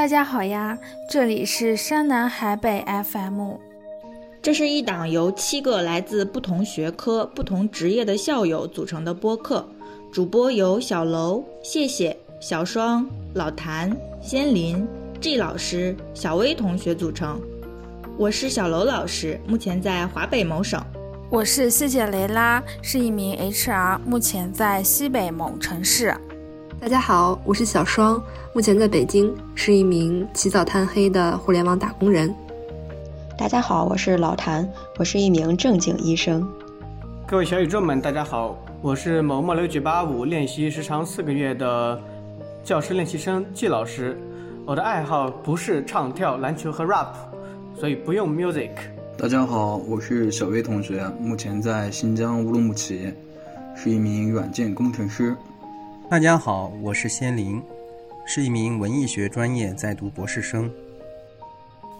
大家好呀，这里是山南海北 FM。这是一档由七个来自不同学科、不同职业的校友组成的播客，主播由小楼、谢谢、小双、老谭、仙林、G 老师、小薇同学组成。我是小楼老师，目前在华北某省。我是谢谢雷拉，是一名 HR，目前在西北某城市。大家好，我是小双，目前在北京，是一名起早贪黑的互联网打工人。大家好，我是老谭，我是一名正经医生。各位小宇宙们，大家好，我是某某六九八五练习时长四个月的教师练习生季老师。我的爱好不是唱跳、篮球和 rap，所以不用 music。大家好，我是小薇同学，目前在新疆乌鲁木齐，是一名软件工程师。大家好，我是仙灵，是一名文艺学专业在读博士生。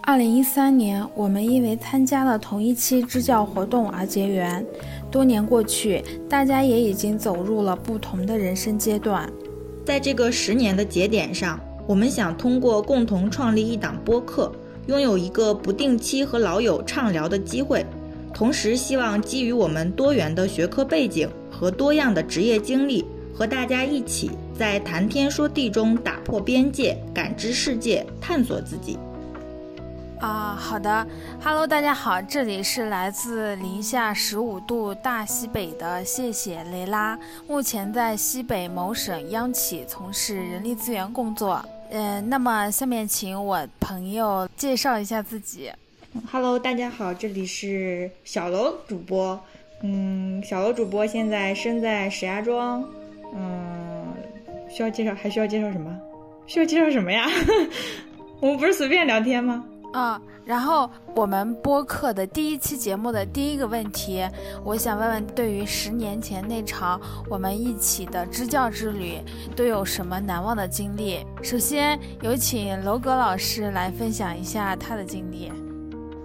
二零一三年，我们因为参加了同一期支教活动而结缘。多年过去，大家也已经走入了不同的人生阶段。在这个十年的节点上，我们想通过共同创立一档播客，拥有一个不定期和老友畅聊的机会，同时希望基于我们多元的学科背景和多样的职业经历，和大家一起在谈天说地中打破边界，感知世界，探索自己。啊，好的，Hello，大家好，这里是来自零下十五度大西北的谢谢雷拉，目前在西北某省央企从事人力资源工作。嗯，那么下面请我朋友介绍一下自己。Hello，大家好，这里是小楼主播。嗯，小楼主播现在身在石家庄。嗯，需要介绍，还需要介绍什么？需要介绍什么呀？我们不是随便聊天吗？啊，然后我们播客的第一期节目的第一个问题，我想问问，对于十年前那场我们一起的支教之旅，都有什么难忘的经历？首先有请楼阁老师来分享一下他的经历。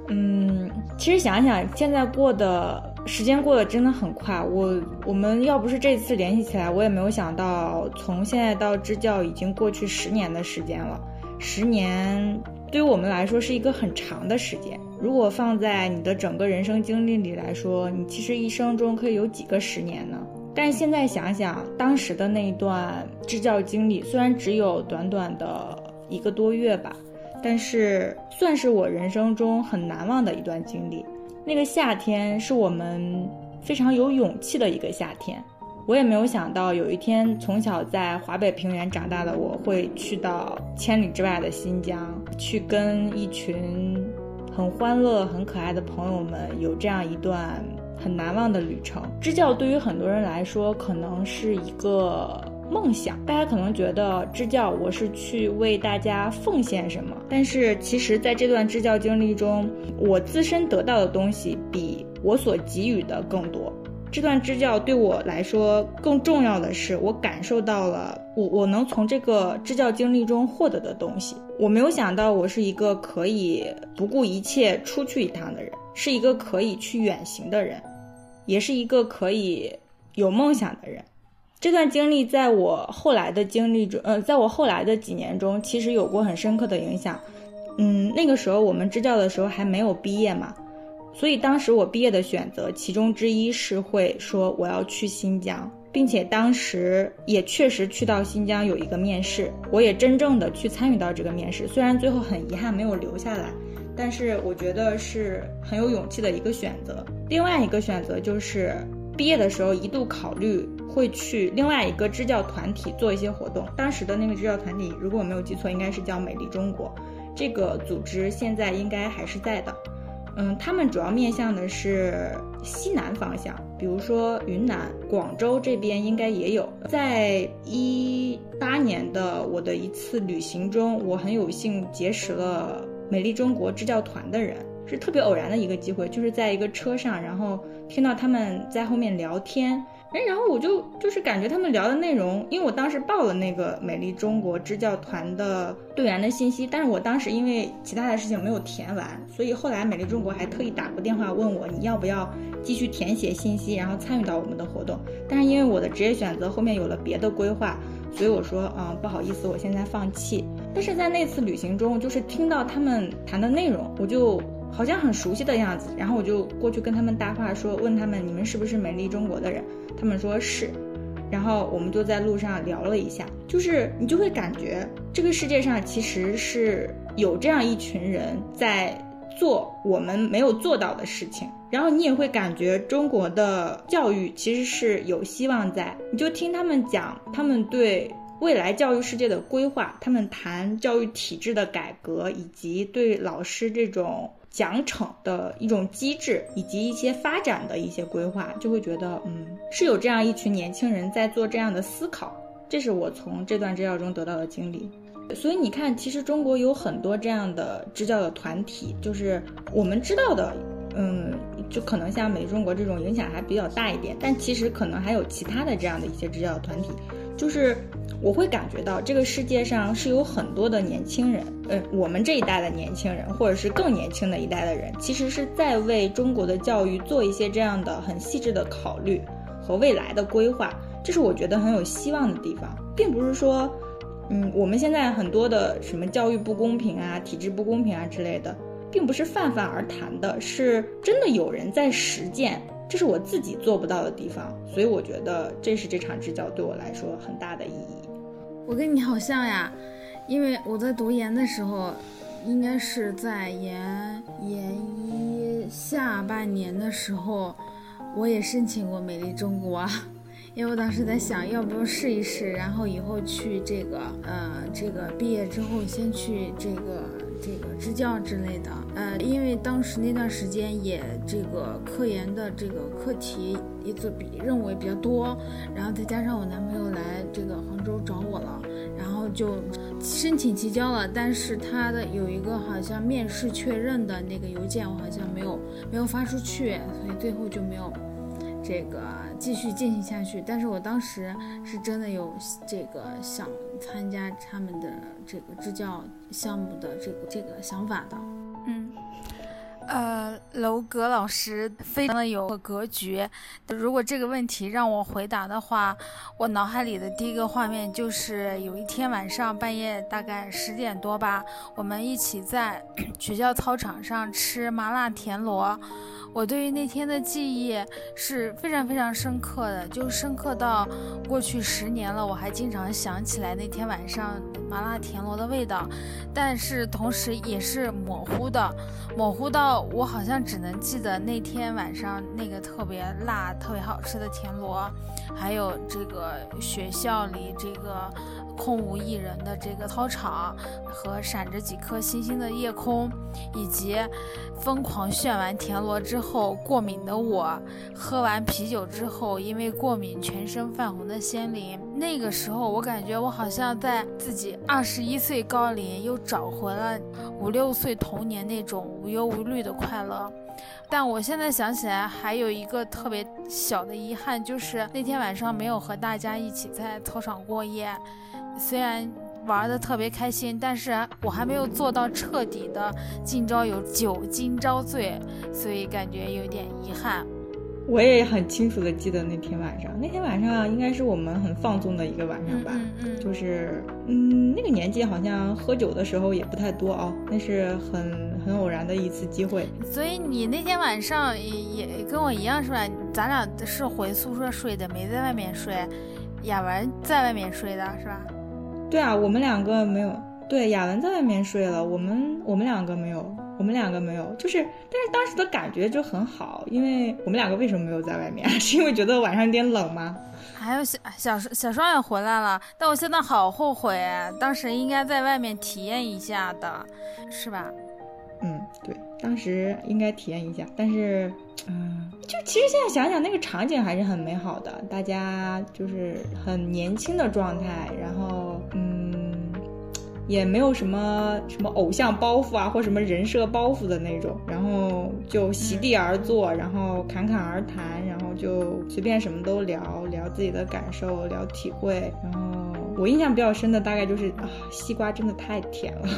嗯，其实想想，现在过的时间过得真的很快。我我们要不是这次联系起来，我也没有想到，从现在到支教已经过去十年的时间了。十年。对于我们来说是一个很长的时间。如果放在你的整个人生经历里来说，你其实一生中可以有几个十年呢？但现在想想，当时的那一段支教经历，虽然只有短短的一个多月吧，但是算是我人生中很难忘的一段经历。那个夏天是我们非常有勇气的一个夏天。我也没有想到有一天，从小在华北平原长大的我会去到千里之外的新疆，去跟一群很欢乐、很可爱的朋友们有这样一段很难忘的旅程。支教对于很多人来说可能是一个梦想，大家可能觉得支教我是去为大家奉献什么，但是其实在这段支教经历中，我自身得到的东西比我所给予的更多。这段支教对我来说更重要的是，我感受到了我我能从这个支教经历中获得的东西。我没有想到我是一个可以不顾一切出去一趟的人，是一个可以去远行的人，也是一个可以有梦想的人。这段经历在我后来的经历中，呃，在我后来的几年中，其实有过很深刻的影响。嗯，那个时候我们支教的时候还没有毕业嘛。所以当时我毕业的选择，其中之一是会说我要去新疆，并且当时也确实去到新疆有一个面试，我也真正的去参与到这个面试。虽然最后很遗憾没有留下来，但是我觉得是很有勇气的一个选择。另外一个选择就是毕业的时候一度考虑会去另外一个支教团体做一些活动。当时的那个支教团体，如果我没有记错，应该是叫美丽中国，这个组织现在应该还是在的。嗯，他们主要面向的是西南方向，比如说云南、广州这边应该也有。在一八年的我的一次旅行中，我很有幸结识了美丽中国支教团的人，是特别偶然的一个机会，就是在一个车上，然后听到他们在后面聊天，哎，然后我就就是感觉他们聊的内容，因为我当时报了那个美丽中国支教团的队员的信息，但是我当时因为其他的事情没有填完，所以后来美丽中国还特意打过电话问我你要不要继续填写信息，然后参与到我们的活动。但是因为我的职业选择后面有了别的规划，所以我说嗯不好意思，我现在放弃。但是在那次旅行中，就是听到他们谈的内容，我就。好像很熟悉的样子，然后我就过去跟他们搭话，说问他们你们是不是美丽中国的人？他们说是，然后我们就在路上聊了一下，就是你就会感觉这个世界上其实是有这样一群人在做我们没有做到的事情，然后你也会感觉中国的教育其实是有希望在，你就听他们讲他们对。未来教育世界的规划，他们谈教育体制的改革，以及对老师这种奖惩的一种机制，以及一些发展的一些规划，就会觉得，嗯，是有这样一群年轻人在做这样的思考。这是我从这段支教中得到的经历。所以你看，其实中国有很多这样的支教的团体，就是我们知道的，嗯，就可能像美中国这种影响还比较大一点，但其实可能还有其他的这样的一些支教团体，就是。我会感觉到这个世界上是有很多的年轻人，呃，我们这一代的年轻人，或者是更年轻的一代的人，其实是在为中国的教育做一些这样的很细致的考虑和未来的规划，这是我觉得很有希望的地方，并不是说，嗯，我们现在很多的什么教育不公平啊、体制不公平啊之类的，并不是泛泛而谈的，是真的有人在实践。这是我自己做不到的地方，所以我觉得这是这场支教对我来说很大的意义。我跟你好像呀，因为我在读研的时候，应该是在研研一下半年的时候，我也申请过美丽中国，因为我当时在想要不试一试，然后以后去这个呃这个毕业之后先去这个。这个支教之类的，呃，因为当时那段时间也这个科研的这个课题也做比任务也比较多，然后再加上我男朋友来这个杭州找我了，然后就申请提交了，但是他的有一个好像面试确认的那个邮件，我好像没有没有发出去，所以最后就没有。这个继续进行下去，但是我当时是真的有这个想参加他们的这个支教项目的这个这个想法的，呃，楼阁老师非常的有格局。如果这个问题让我回答的话，我脑海里的第一个画面就是有一天晚上半夜大概十点多吧，我们一起在 学校操场上吃麻辣田螺。我对于那天的记忆是非常非常深刻的，就深刻到过去十年了，我还经常想起来那天晚上麻辣田螺的味道，但是同时也是模糊的，模糊到我好像只能记得那天晚上那个特别辣、特别好吃的田螺，还有这个学校里这个。空无一人的这个操场，和闪着几颗星星的夜空，以及疯狂炫完田螺之后过敏的我，喝完啤酒之后因为过敏全身泛红的仙灵。那个时候，我感觉我好像在自己二十一岁高龄又找回了五六岁童年那种无忧无虑的快乐。但我现在想起来，还有一个特别小的遗憾，就是那天晚上没有和大家一起在操场过夜。虽然玩的特别开心，但是我还没有做到彻底的今朝有酒今朝醉，所以感觉有点遗憾。我也很清楚的记得那天晚上，那天晚上应该是我们很放纵的一个晚上吧，就是嗯，那个年纪好像喝酒的时候也不太多啊，那是很很偶然的一次机会。所以你那天晚上也也跟我一样是吧？咱俩是回宿舍睡的，没在外面睡。雅文在外面睡的是吧？对啊，我们两个没有。对，雅文在外面睡了，我们我们两个没有，我们两个没有。就是，但是当时的感觉就很好，因为我们两个为什么没有在外面？是因为觉得晚上有点冷吗？还有小小小双也回来了，但我现在好后悔，当时应该在外面体验一下的，是吧？嗯，对，当时应该体验一下，但是，嗯，就其实现在想想，那个场景还是很美好的，大家就是很年轻的状态，然后，嗯，也没有什么什么偶像包袱啊，或什么人设包袱的那种，然后就席地而坐，然后侃侃而谈，然后就随便什么都聊聊自己的感受，聊体会。然后我印象比较深的大概就是啊，西瓜真的太甜了。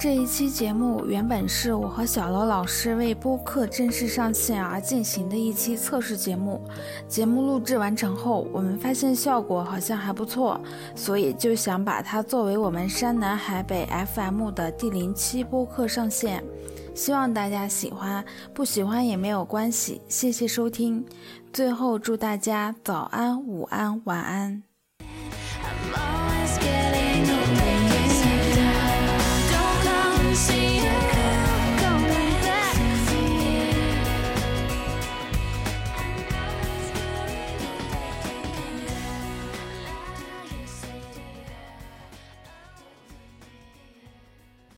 这一期节目原本是我和小楼老师为播客正式上线而进行的一期测试节目。节目录制完成后，我们发现效果好像还不错，所以就想把它作为我们山南海北 FM 的第零期播客上线。希望大家喜欢，不喜欢也没有关系。谢谢收听，最后祝大家早安、午安、晚安。see